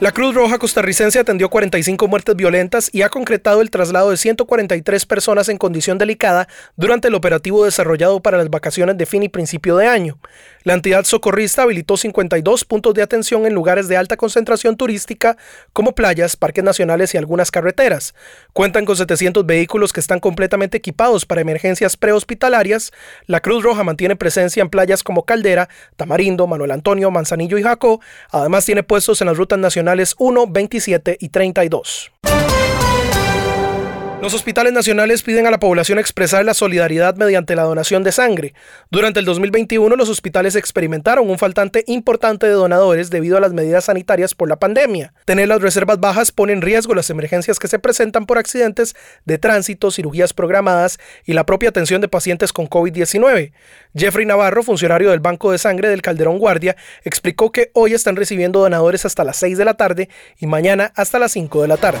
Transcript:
La Cruz Roja costarricense atendió 45 muertes violentas y ha concretado el traslado de 143 personas en condición delicada durante el operativo desarrollado para las vacaciones de fin y principio de año. La entidad socorrista habilitó 52 puntos de atención en lugares de alta concentración turística como playas, parques nacionales y algunas carreteras. Cuentan con 700 vehículos que están completamente equipados para emergencias prehospitalarias. La Cruz Roja mantiene presencia en playas como Caldera, Tamarindo, Manuel Antonio, Manzanillo y Jacó. Además tiene puestos en las rutas nacionales 1, 27 y 32. Los hospitales nacionales piden a la población expresar la solidaridad mediante la donación de sangre. Durante el 2021, los hospitales experimentaron un faltante importante de donadores debido a las medidas sanitarias por la pandemia. Tener las reservas bajas pone en riesgo las emergencias que se presentan por accidentes de tránsito, cirugías programadas y la propia atención de pacientes con COVID-19. Jeffrey Navarro, funcionario del Banco de Sangre del Calderón Guardia, explicó que hoy están recibiendo donadores hasta las 6 de la tarde y mañana hasta las 5 de la tarde.